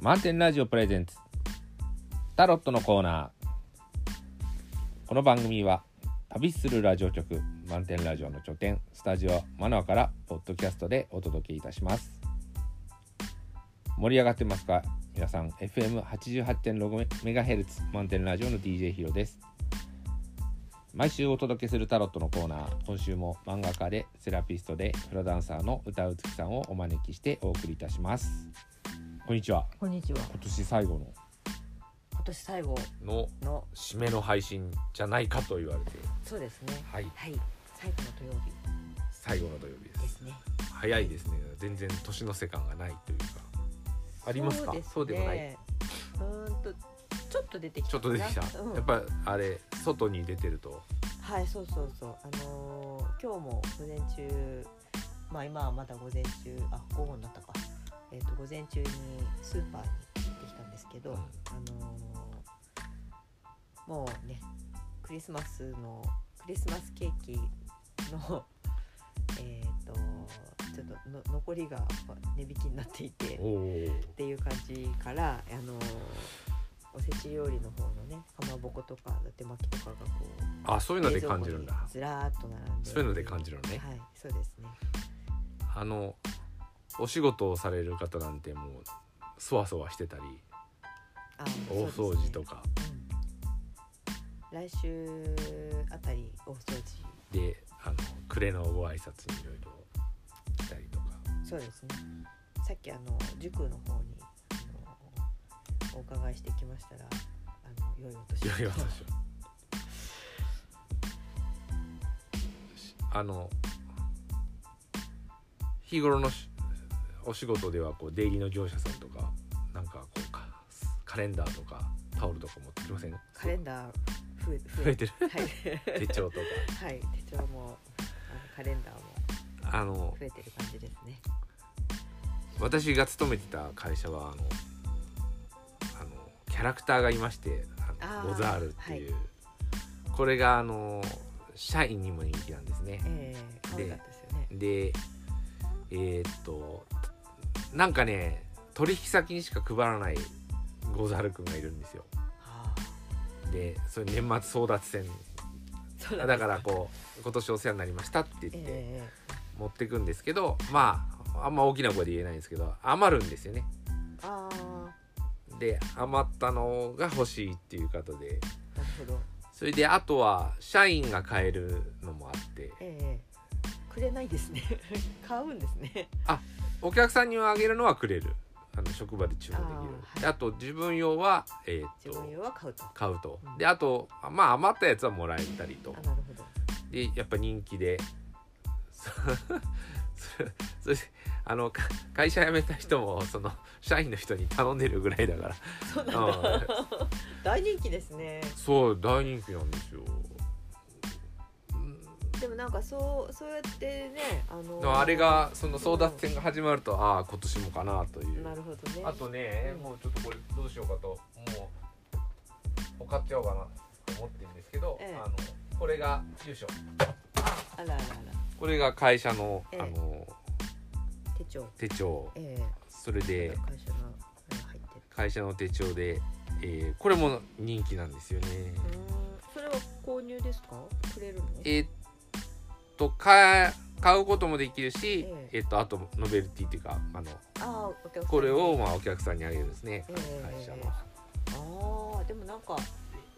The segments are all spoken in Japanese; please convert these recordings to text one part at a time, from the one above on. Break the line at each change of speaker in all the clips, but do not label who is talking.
満点ラジオプレゼンツ。タロットのコーナー。この番組は旅するラジオ局満点ラジオの拠点スタジオマナワからポッドキャストでお届けいたします。盛り上がってますか？皆さん FM88.6MHz 満点ラジオの DJ ヒロです。毎週お届けするタロットのコーナー。今週も漫画家でセラピストでフラダンサーの歌うつきさんをお招きしてお送りいたします。こんにちは。
こんにちは。
今年最後の。
今年最後
の。
の
締めの配信じゃないかと言われて
そうですね。
はい。
はい。最後の土曜日。
最後の土曜日です。
ですね。
早いですね。全然年の瀬感がないというか。ありますか？そうでもない。う
ーんとちょっと出てきた
ちょっと出てきた、
うん、
やっぱあれ外に出てると。
はいそうそうそう。あのー今日も午前中まあ今はまだ午前中あ午後になったかえっ、と午前中にスーパーに行ってきたんですけど、
うん。
あのーもうねクリスマスのクリスマスケーキの えっ、とちょっとの残りが値引きになっていてっていう感じからあのおせち料理の方のねかまぼことか伊達巻きとかがこう
あそういうので感じるんだ。
ずらーっと並んで
そういうので感じるのね。
はいそうですね。
あのお仕事をされる方なんてもうそわそわしてたり
あ
大掃除と、か。
ね。うん、来週あたり大掃除。
であの暮れのご挨拶にいろいろ来たりとか。
そうですね。さっきあの塾の方にあのお伺いしてきましたらあの良いお年を。
いやいや私はあの日頃のしお仕事ではこう出入りの業者さんとかなんかこうかカレンダーとかタオルとか持ってきません？
カレンダー増え
増えてる？
はい。
手帳とか。
はい手帳もあのカレンダーも
あの
増えてる感じですね。
私が勤めてた会社はあのあのキャラクターがいましてあのゴザールっていう、これがあの社員にも人気なんですね。
ええ可愛かったでね。
でえーっとなんかね取引先にしか配らないゴザールくんがいるんですよ。
はあ。
でそれ年末争奪戦。だからこう今年お世話になりましたって言って
え
持ってくんですけどまああんま大きな声で言えないんですけど余るんですよね。
えあ
で余ったのが欲しいっていう方で。それであとは社員が買えるのもあって。
ええ。くれないですね。買うんですね
お客さんにあげるのはくれる。あの職場で注文できる。
あ
あと自分用は、えーっ
自分用
と
は買うと。あ
買うと。
うん。
であとまあ余ったやつはもらえたりと。
なるほど。
でやっぱ人気で。そ それあのか会社辞めた人もその社員の人に頼んでるぐらいだから。
そうなんだ。
うん。
大人気ですね。
そう大人気なんですよ
なんかそうそうやってねあの
あれがその争奪戦が始まるとああ今年もかなという。
なるほどね。
あとね
うん。
もうちょっとこれどうしようかともう買っちゃおうかなと思ってるんですけど、
ええ。
あのこれがよいしょ
あらあらあら。
これが会社の、
ええ。
あの
手帳。
手帳。
ええ。
それで
会社のあれ入ってる。
会社の手帳で、えーこれも人気なんですよね。
うーん。それは購入ですか？くれるの？
えーっと買買うこともできるし、
え
え。ーっとあとノベルティっていうかあの
あ
これをまあお客さんにあげるんですね、
ええ。
会社の、
ええああでもなんかノ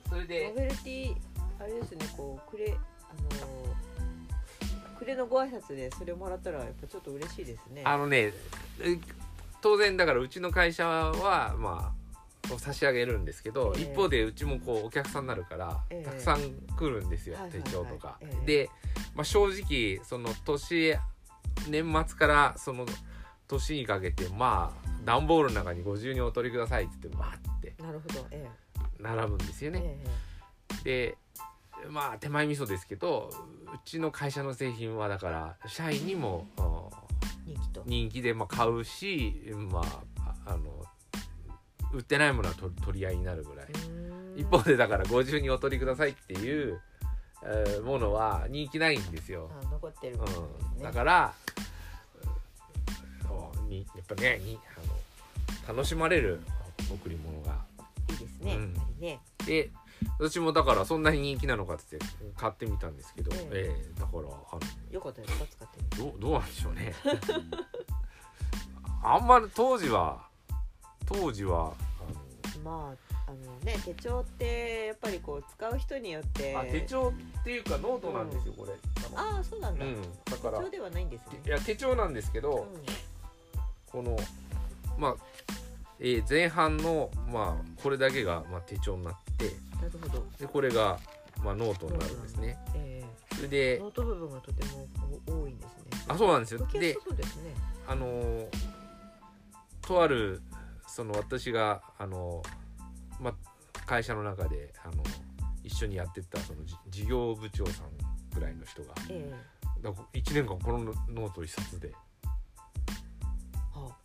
それで
ベルティあれですねこうくれあのくれのご挨拶でそれをもらったらやっぱちょっと嬉しいですね。
あのねえ当然だからうちの会社はまあ差し上げるんですけど、
ええ。
一方でうちもこうお客さんになるから、
ええ。
たくさん来るんですよ、
はいはいはい。
手帳とか。
ええ。
で、まあ、正直その年年末からその年にかけてまあ段ボールの中にご自由にお取りくださいって言ってわーって
なるほど。え
並ぶんですよ
え
ね。
え
でまあ手前味噌ですけどうちの会社の製品はだから社員にも
人気
でまあ買うしまあああの売ってないものは取取り合いになるぐらい、一方でだからご自由にお取りくださいっていう、えーものは人気ないんですよ、
あ残ってる。ものです
うん、
ね。
だからそうにやっぱねにあの楽しまれる贈り物が。
いいですね、
うん。
やっぱりね。
で私もだからそんなに人気なのかって買ってみたんですけど、
え
え。えだからあの
よかったですか使って
どうどうなんでしょうね。あんまり当時は当時は
まああのね手帳ってやっぱりこう使う人によって
あのあ手帳っていうかノートなんですよ、これ。あの
ああそうなんだ、
うん。だから
手帳ではないんですね。
いや手帳なんですけど、このまあ、えー前半のまあこれだけがまあ手帳になって
なるほど、
でこれがまあノートになるんですね。
え
それ
ー、
で
ノート部分がとても多いんですね。
あそうなんですよ。で
ね。
あのーとあるその私があのーまあ会社の中であの一緒にやってたそのじ事業部長さんぐらいの人が。
え
だから1年間このノート一冊で。
えは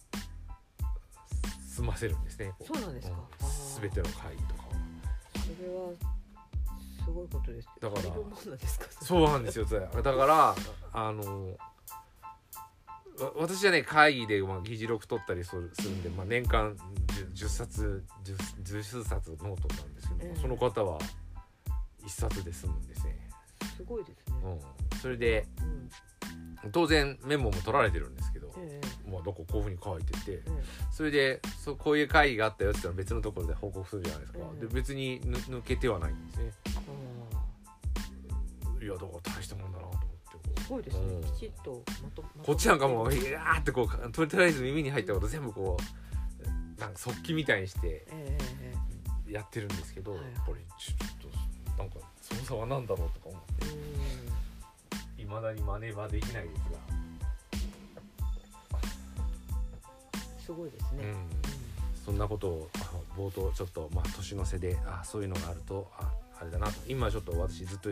済ませるんですねこ
そうなんですか。あー
全ての会議とかを
それは。すごいことです
だからそうなんですよだからあのわ私はね会議で、まあ、議事録取ったりするするんで、まあ、年間 10, 10冊 10, 10数冊ノートなんですけどその方は1冊で済むんですね、
すごいですね。
うん、それで
うん。
当然メモも取られてるんですけど、
え
まあ、どここういうふうに書いてて
ええ。
それでそこういう会議があったよって言ったら別のところで報告するじゃないですか、
うん。
で別にぬ抜けてはないんですね。いやだから大したもんだな
すごいですね。
うん。
きちっとまと
こっちなんかもういやーってこうととりあえず耳に入ったこと全部こうなんか速記みたいにしてやってるんですけど、やっぱりちょっとなんかその差は何だろうとか思って。
ええ
いまだに真似はできないですが、
うんすごいですね。
うん、そんなことをあ冒頭ちょっとまあ年の瀬であそういうのがあるとああれだなと。今ちょっと私ずっと、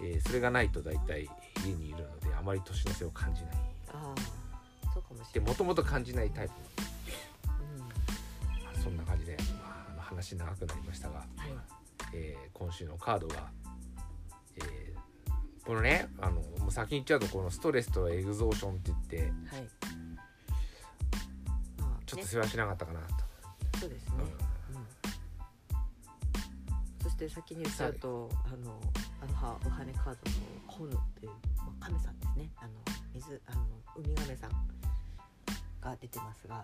えーそれがないと大体家にいるのであまり年の瀬を感じない。
ああそうかもしれない。
でもともと感じないタイプ。
うん。
まあそんな感じで、まあ、話長くなりましたが、
はい。
えー今週のカードが、えーこのねあのもう先に言っちゃうとこのストレスとエグゾーションって言って
はい。
ちょっと世話しなかったかなと、
そうですね。
うん。
うん。そして先に言っちゃうとあのアロハウハネカードのホヌっていう、まあ、亀さんですね。あの水あのウミガメさんが出てますが。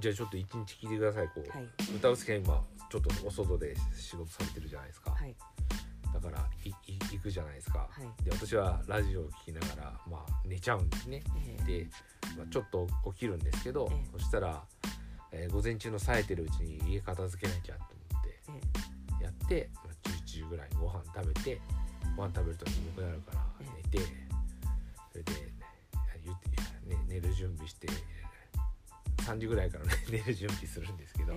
じゃあちょっと一日聞いてください。こう、
はい。
歌うすけ今ちょっとお外で仕事されてるじゃないですか、
はい。
だから行くじゃないですか、
はい。
で私はラジオを聞きながら、まあ、寝ちゃうんですね。
えー
で、まあ、ちょっと起きるんですけど、
ええ。
そしたら、えー午前中の冴えてるうちに家片付けなきゃと思ってって。まあ11時ぐらいにご飯食べてご飯食べると眠くなるから
え
寝てそれで、言ってね、寝る準備して3時ぐらいから、ね、寝る準備するんですけど、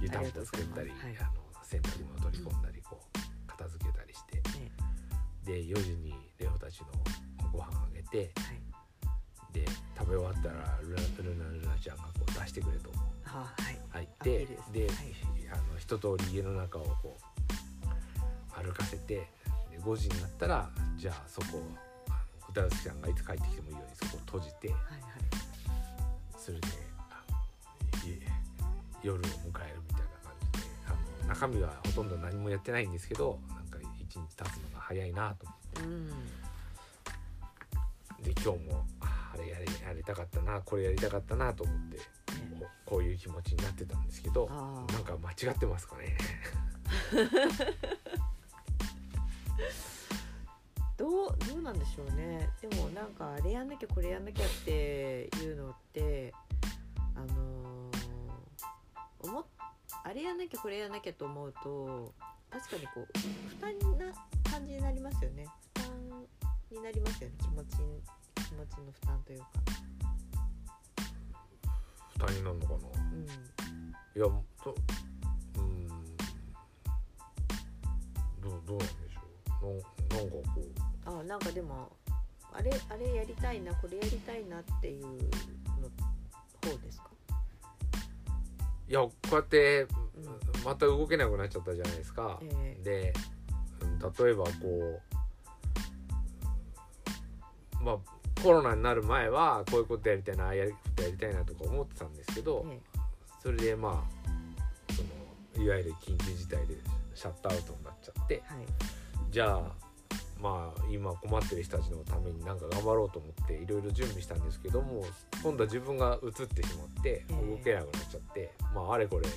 湯たんぽ作ったり、
はい。
あの洗濯物取り込んだりこう片付けたりしてで4時にレオたちのご飯あげて
ーはい。
で食べ終わったらルナルナルナちゃんがこう出してくれと。
あーはい。
入っ
アピー
て
ルで
で、
はい
あの一通り家の中をこう歩かせてで5時になったらじゃあそこ歌うすちゃんがいつ帰ってきてもいいようにそこを閉じて
はいはい
それで夜を迎えるみたいな感じであの中身はほとんど何もやってないんですけどなんか一日経つのが早いなと思って。
うん。
で今日もああれやりやりたかったなこれやりたかったなと思って
ね
こういう気持ちになってたんですけどなんか間違ってますかね？
どうどうなんでしょうね。でもなんかあれやんなきゃこれやんなきゃっていうのってあのー思っあれやんなきゃこれやんなきゃと思うと確かにこう負担な感じになりますよね。負担になりますよね。気持ち気持ちの負担というか
負担になるのかな。
うん。
いやとうん。どうどうなんでしょう。ななんかこう。
あなんかでもあれあれやりたいなこれやりたいなっていうの方ですか？
いやこうやって
うん。
また動けなくなっちゃったじゃないですか、
ええ。
でうん例えばこうまあコロナになる前はこういうことやりたいなああいうことやりたいなとか思ってたんですけど、
え
それでまあそのいわゆる緊急事態でシャットアウトになっちゃって
はい。
じゃあまあ今困ってる人たちのためになんか頑張ろうと思っていろいろ準備したんですけども今度は自分が移ってしまって
ええ。
動けなくなっちゃって、まああれこれ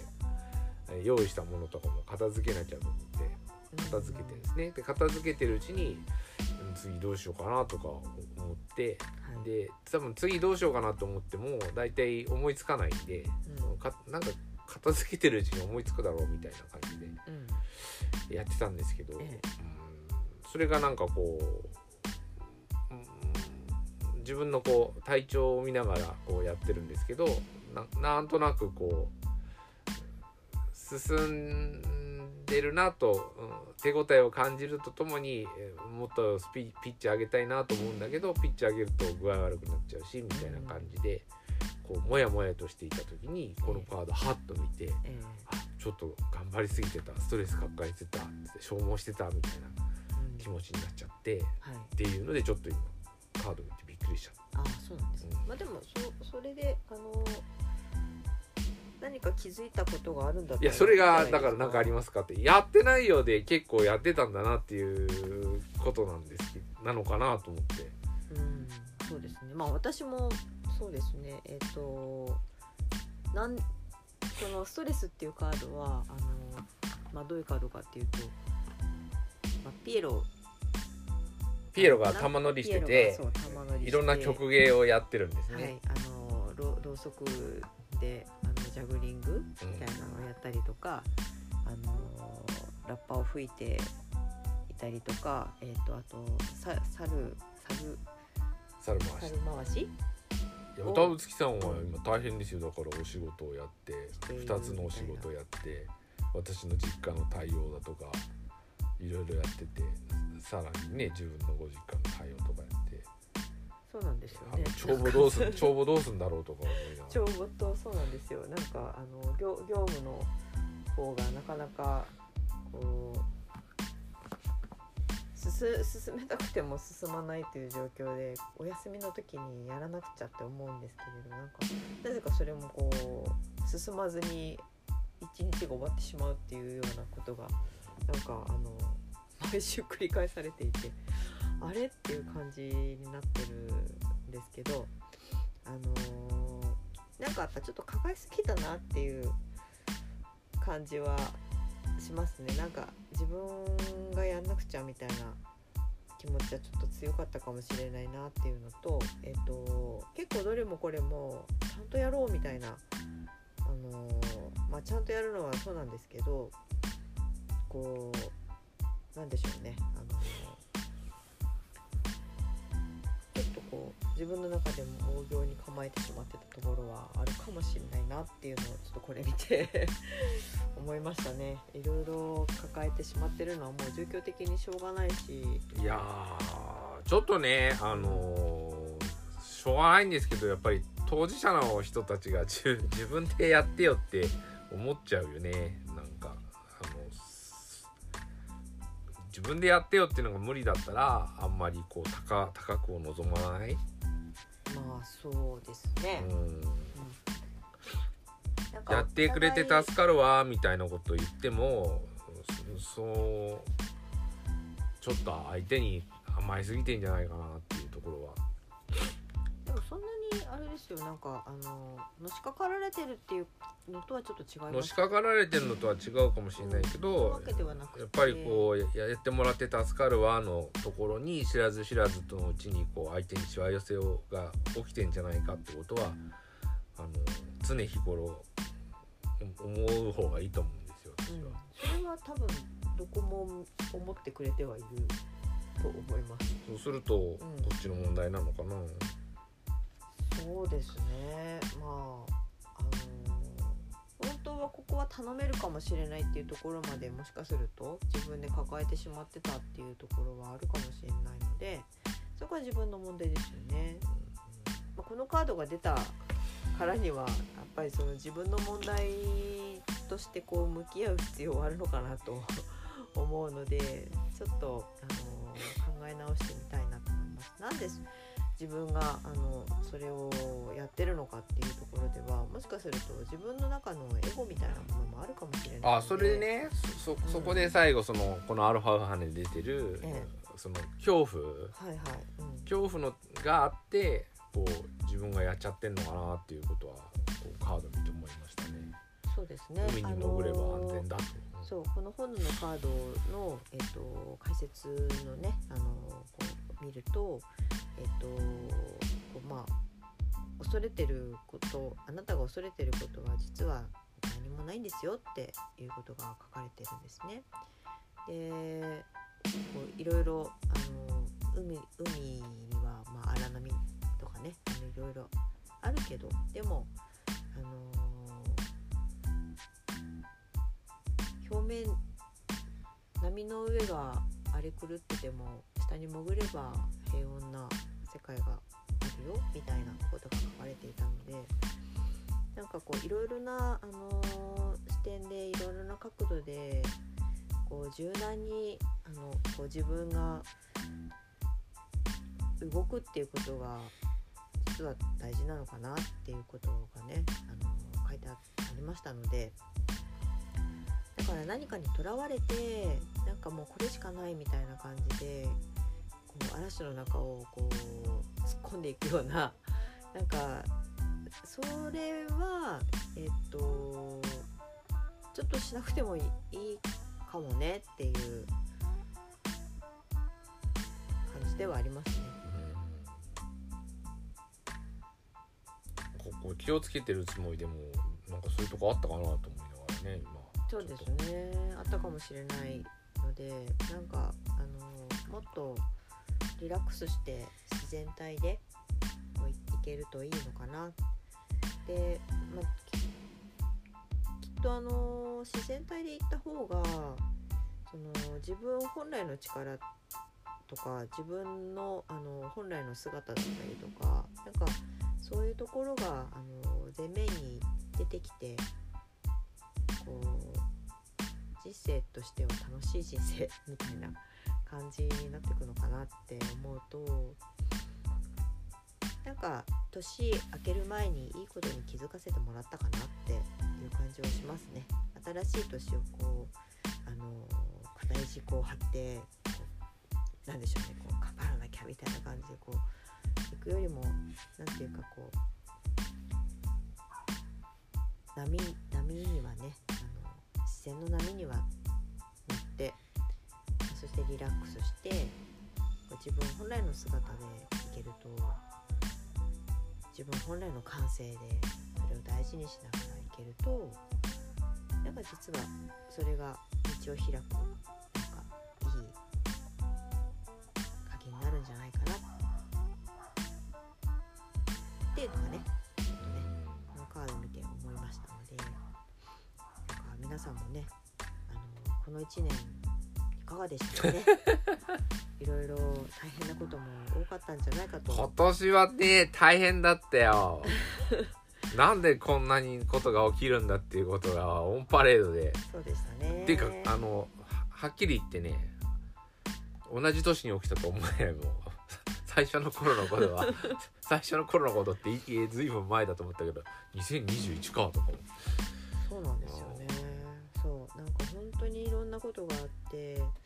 え用意したものとかも片付けなきゃと思って片付けてですね。で片付けてるうちにうん次どうしようかなとか思って
はい
で多分次どうしようかなと思っても大体思いつかないんで、
うん。
かなんか片付けてるうちに思いつくだろうみたいな感じで
うん
やってたんですけど、
ええ。
うん。それがなんかこう、うん自分のこう体調を見ながらこうやってるんですけどななんとなくこう進んでるなと、うん手応えを感じるとともにえーもっとスピピッチ上げたいなと思うんだけどピッチ上げると具合悪くなっちゃうしみたいな感じで、こうモヤモヤとしていた時にこのカードハッと見て。
ええ。
あちょっと頑張りすぎてたストレス抱えてた消耗してたみたいな
うん。
気持ちになっちゃってっ
はい。
ていうのでちょっと今カード見てびっくりしちゃっ
あそうなんですね、
うん。
まあでもそそれであの何か気づいたことがあるんだ
いやそれがだから何かありますかって。やってないようで結構やってたんだなっていうことなんですけどなのかなと思って。
うんそうですね。まあ私もそうですね。えっ、となんそのストレスっていうカードはあのまあどういうカードかっていうと、まあ、ピエロ。
ピエロが玉乗りしてていろんな曲芸をやってるんです
はい
ね、
あのろろうそくでジャグリングみたいなのをやったりとか、あのラッパを吹いていたりとか、えっ、とあとさ猿猿
猿回し。
猿回し？
いや歌うつきさんは今大変ですよ。だからお仕事をやって
している
2つのお仕事をやって私の実家の対応だとかいろいろやっててさらにね自分のご実家の対応とかやって
そうなんですよね。
帳簿どうすん 帳簿どうすんだろうとか
帳簿とそうなんですよなんかあの業業務の方がなかなかこう進進めたくても進まないという状況でお休みの時にやらなくちゃって思うんですけれどなんかなぜかそれもこう進まずに一日が終わってしまうっていうようなことがなんかあの毎週繰り返されていてあれっていう感じになってるんですけどあのーなんかやっぱちょっと抱えすぎたなっていう感じはしますね。なんか自分がやんなくちゃみたいな気持ちはちょっと強かったかもしれないなっていうのと、えっと結構どれもこれもちゃんとやろうみたいな、あのーまあ、ちゃんとやるのはそうなんですけどこうなんでしょうね、あのちょっとこう自分の中でも大行に構えてしまってたところはあるかもしれないなっていうのをちょっとこれ見て 思いましたね。いろいろ抱えてしまってるのはもう状況的にしょうがないし。
いやーちょっとねあのーしょうがないんですけどやっぱり当事者の人たちが自自分でやってよって思っちゃうよね。なん自分でやってよっていうのが無理だったらあんまりこう高高くを望まない、
まあそうですね、
うん。やってくれて助かるわみたいなこと言ってもそそうちょっと相手に甘えすぎてんじゃないかなっていうところは。
でもそんなにあれですよ。なんかあののしかかられてるっていうのとはちょっと違います。
のしかかられてるのとは違うかもしれないけど
わけではなくて
やっぱりこうややってもらって助かるわのところに知らず知らずとのうちにこう相手にしわ寄せをが起きてんじゃないかってことはあの常日頃思う方がいいと思うんですよ。私
うん
は。、
それは多分どこも思ってくれてはいると思います。
そうするとこっちの問題なのかな。
そうですねまああの本当はここは頼めるかもしれないっていうところまでもしかすると自分で抱えてしまってたっていうところはあるかもしれないのでそこは自分の問題ですよね。まあ、このカードが出たからにはやっぱりその自分の問題としてこう向き合う必要はあるのかなと 思うのでちょっとあの考え直してみたいなと思います。なんです自分があのそれをやってるのかっていうところではもしかすると自分の中のエゴみたいなものもあるかもしれない
あそれでねそそそこで最後そのこのアルファウハネで出てる、
え
その恐怖。
はいはい、うん、
恐怖のがあってこう自分がやっちゃってんのかなっていうことはこうカード見て思いましたね。
そうですね。
海に潜れば安全だと、
そうこの本のカードの、えっと解説のねあのこう見るとえっとこうまあ恐れてることあなたが恐れてることは実は何もないんですよっていうことが書かれてるんですね。でこういろいろあの海海には、まあ、荒波とかねあのいろいろあるけどでもあの表面波の上が荒れ狂ってても下に潜れば平穏な世界があるよみたいなことが書かれていたのでなんかこういろいろな、あのー視点でいろいろな角度でこう柔軟にあのこう自分が動くっていうことが実は大事なのかなっていうことがね、あのー書いてありましたのでだから何かにとらわれてなんかもうこれしかないみたいな感じで嵐の中をこう突っ込んでいくような なんかそれはえっとちょっとしなくてもいいいいかもねっていう感じではありますね。
ここ気をつけてるつもりでもなんかそういうとこあったかなと思いながらね今。
そうですね。あったかもしれないのでなんかあのもっとリラックスして自然体でこういけるといいのかな。で、まあ、ききっとあの自然体で行った方がその自分本来の力とか自分のあの本来の姿だったりとかなんかそういうところがあの前面に出てきてこう人生としては楽しい人生みたいな感じになっていくのかなって思うとなんか年明ける前にいいことに気づかせてもらったかなっていう感じはしますね。新しい年をこうあの固い軸を張ってこうなんでしょうねこう頑張らなきゃみたいな感じでこう行くよりもなんていうかこう波波にはねあの自然の波にはてリラックスして自分本来の姿でいけると自分本来の感性でそれを大事にしながらいけるとなんか実はそれが道を開くなんかいい鍵になるんじゃないかなっていうのがねちょっとねこのカード見て思いましたのでなんか皆さんもねあのこの1年かがでしたかね。いろいろ大変なことも多かったんじゃないかと。
今年はね大変だったよ。なんでこんなにことが起きるんだっていうことがオンパレードで。
そうでしたね。
っていうかあのははっきり言ってね同じ年に起きたと思えないもう。最初の頃のことは。最初の頃のことってずいぶん前だと思ったけど。2021かとかも。
そうなんですよね。そうなんか本当にいろんなことがあってあのー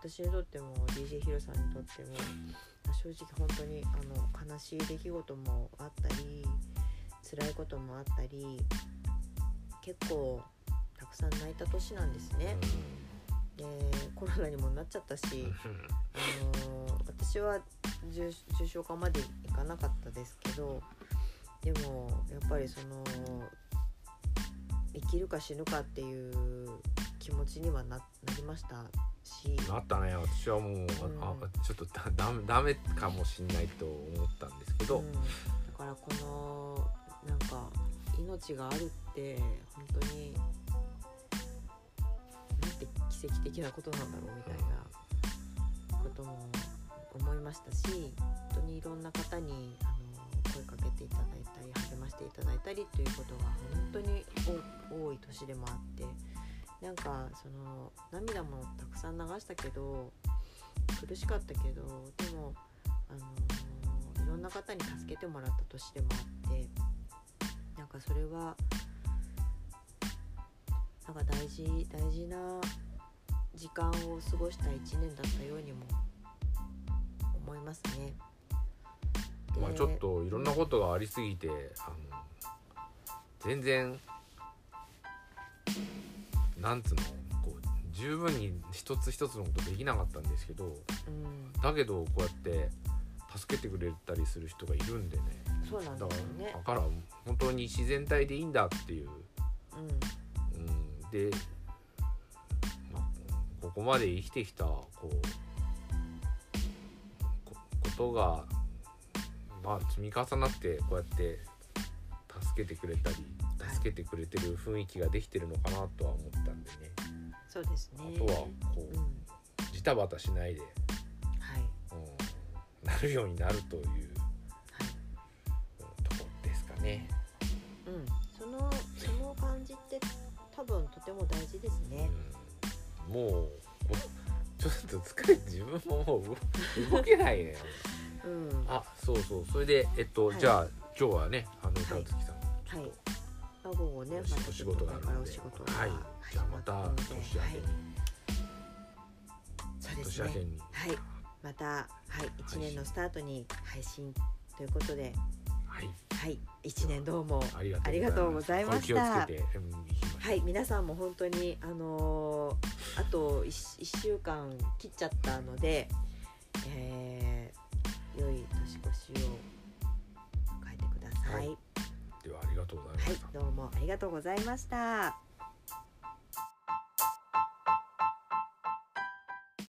私にとっても DJ ヒロさんにとっても正直本当にあの悲しい出来事もあったり辛いこともあったり結構たくさん泣いた年なんですね。でコロナにもなっちゃったし、あのー私は重重症化までいかなかったですけどでもやっぱりその生きるか死ぬかっていう気持ちにはななりましたし
なったね。私はもう、あちょっとだダメダメかもしんないと思ったんですけど、
うん、だからこのなんか命があるって本当になんて奇跡的なことなんだろうみたいなことも思いましたし本当にいろんな方にあの声かけていただいたり励ましていただいたりということが本当に多多い年でもあってなんかその涙もたくさん流したけど苦しかったけどでもあのーいろんな方に助けてもらった年でもあってなんかそれはなんか大事大事な時間を過ごした1年だったようにも思いますね。で
まあちょっといろんなことがありすぎてあの全然なんつうのこう十分に一つ一つのことできなかったんですけど
うん、
だけどこうやって助けてくれたりする人がいるんでね。
そうなん
だ
ね。
ら。だから本当に自然体でいいんだっていう、
うん。
うん、で、まあ、ここまで生きてきたこうこことが、まあ、積み重なってこうやって助けてくれたり
はい
助けてくれてる雰囲気ができてるのかなとは思ったんでね、
そうですね。
あとはこう
うん、
ジタバタしないで、
はい
うん、なるようになるという
はい。
うんとこですかね。
うん、そのその感じって多分とても大事ですね。
うん、もうちょっと疲れて自分ももう動動けないね。
うん、は
あそうそうそれでえっと、
はい
じゃあ今日はねあの歌うつきさん、ちょっ
い
と。
あ午後ね、
お仕お仕事があるので。
お仕事が
はい。じゃあまた年明けに、
はい、そうですね。
年明けに。
はい、またはい一年のスタートに配信ということで、
はい。
はい。一年どうも
ありが
とうございました。はい。皆さんも本当にあのーあと一一週間切っちゃったので、えー、良い年越しを迎えてください。
はい。ではありがとうございま
はい、、どうもありがとうございました。